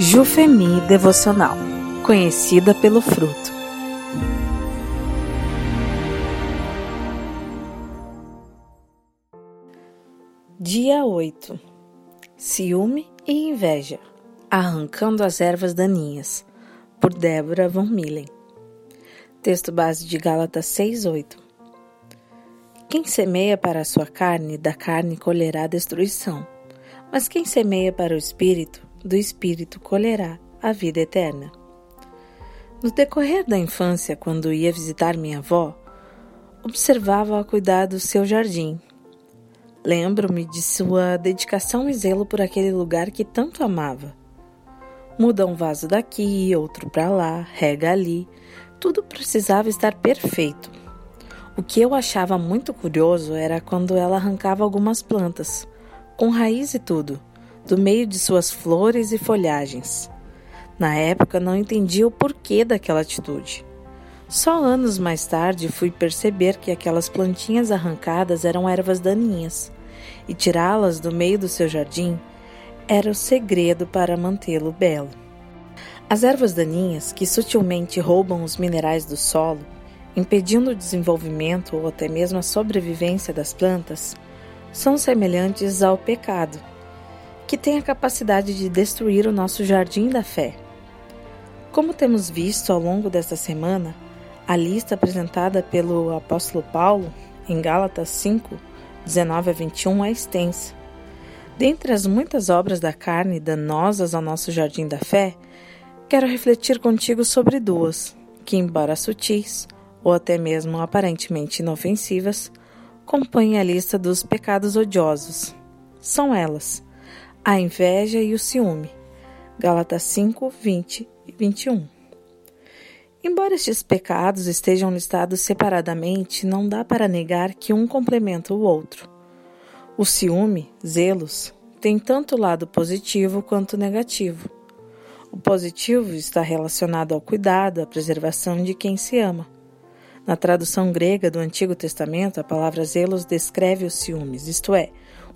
Jufemi Devocional, conhecida pelo fruto. Dia 8 Ciúme e inveja Arrancando as ervas daninhas, por Débora Von Millen. Texto base de Gálatas 6:8. Quem semeia para a sua carne, da carne colherá destruição, mas quem semeia para o espírito, do Espírito colherá a vida eterna. No decorrer da infância, quando ia visitar minha avó, observava-a cuidar do seu jardim. Lembro-me de sua dedicação e zelo por aquele lugar que tanto amava. Muda um vaso daqui, outro para lá, rega ali, tudo precisava estar perfeito. O que eu achava muito curioso era quando ela arrancava algumas plantas, com raiz e tudo, do meio de suas flores e folhagens. Na época não entendi o porquê daquela atitude. Só anos mais tarde fui perceber que aquelas plantinhas arrancadas eram ervas daninhas, e tirá-las do meio do seu jardim era o segredo para mantê-lo belo. As ervas daninhas, que sutilmente roubam os minerais do solo, impedindo o desenvolvimento ou até mesmo a sobrevivência das plantas, são semelhantes ao pecado, que tem a capacidade de destruir o nosso jardim da fé. Como temos visto ao longo desta semana, a lista apresentada pelo apóstolo Paulo em Gálatas 5, 19 a 21 é extensa. Dentre as muitas obras da carne danosas ao nosso jardim da fé, quero refletir contigo sobre duas, que, embora sutis ou até mesmo aparentemente inofensivas, compõem a lista dos pecados odiosos. São elas: a inveja e o ciúme. Gálatas 5, 20 e 21. Embora estes pecados estejam listados separadamente, não dá para negar que um complementa o outro. O ciúme, zelos, tem tanto lado positivo quanto negativo. O positivo está relacionado ao cuidado, à preservação de quem se ama. Na tradução grega do Antigo Testamento, a palavra zelos descreve os ciúmes, isto é,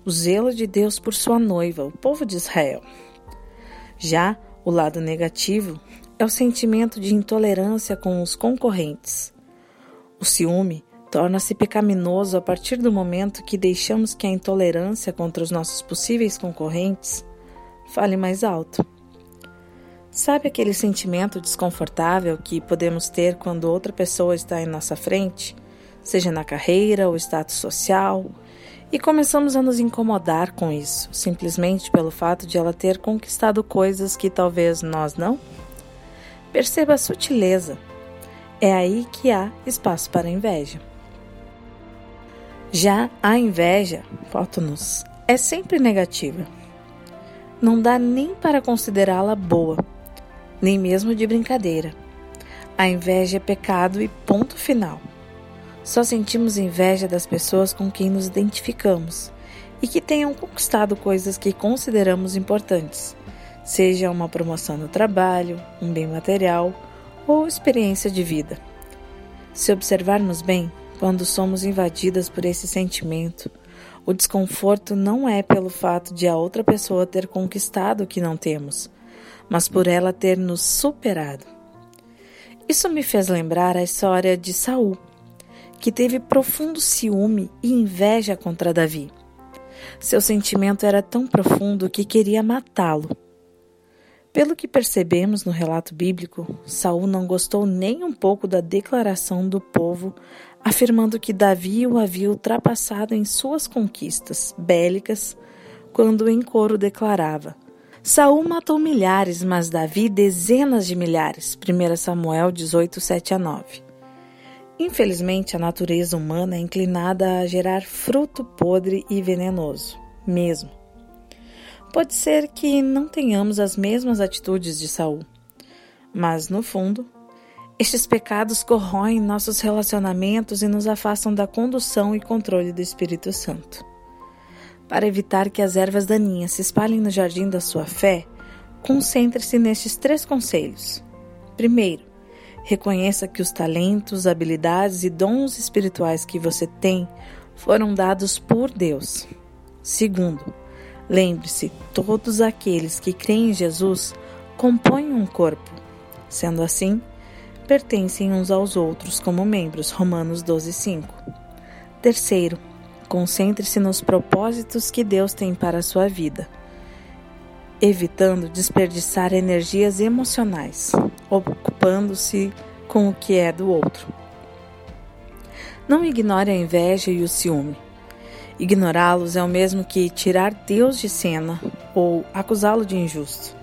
o zelo de Deus por sua noiva, o povo de Israel. Já o lado negativo é o sentimento de intolerância com os concorrentes. O ciúme torna-se pecaminoso a partir do momento que deixamos que a intolerância contra os nossos possíveis concorrentes fale mais alto. Sabe aquele sentimento desconfortável que podemos ter quando outra pessoa está em nossa frente, seja na carreira ou status social, e começamos a nos incomodar com isso, simplesmente pelo fato de ela ter conquistado coisas que talvez nós não? Perceba a sutileza. É aí que há espaço para inveja. Já a inveja, foto-nos, é sempre negativa. Não dá nem para considerá-la boa, nem mesmo de brincadeira. A inveja é pecado e ponto final. Só sentimos inveja das pessoas com quem nos identificamos e que tenham conquistado coisas que consideramos importantes, seja uma promoção no trabalho, um bem material ou experiência de vida. Se observarmos bem, quando somos invadidas por esse sentimento, o desconforto não é pelo fato de a outra pessoa ter conquistado o que não temos, mas por ela ter nos superado. Isso me fez lembrar a história de Saul que teve profundo ciúme e inveja contra Davi. Seu sentimento era tão profundo que queria matá-lo. Pelo que percebemos no relato bíblico, Saul não gostou nem um pouco da declaração do povo afirmando que Davi o havia ultrapassado em suas conquistas bélicas, quando em coro declarava: Saul matou milhares, mas Davi dezenas de milhares. 1 Samuel 18, 7 a 9. Infelizmente, a natureza humana é inclinada a gerar fruto podre e venenoso, mesmo. Pode ser que não tenhamos as mesmas atitudes de Saul, mas no fundo, estes pecados corroem nossos relacionamentos e nos afastam da condução e controle do Espírito Santo. Para evitar que as ervas daninhas se espalhem no jardim da sua fé, concentre-se nestes três conselhos. Primeiro, Reconheça que os talentos, habilidades e dons espirituais que você tem foram dados por Deus. Segundo, lembre-se: todos aqueles que creem em Jesus compõem um corpo. Sendo assim, pertencem uns aos outros como membros. Romanos 12:5. Terceiro, concentre-se nos propósitos que Deus tem para a sua vida, evitando desperdiçar energias emocionais, ocupando-se com o que é do outro. Não ignore a inveja e o ciúme. Ignorá-los é o mesmo que tirar Deus de cena ou acusá-lo de injusto.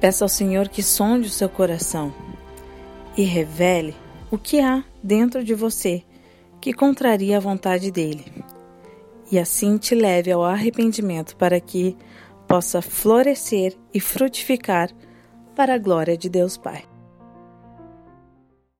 Peça ao Senhor que sonde o seu coração e revele o que há dentro de você que contraria a vontade dele. E assim te leve ao arrependimento para que possa florescer e frutificar para a glória de Deus Pai.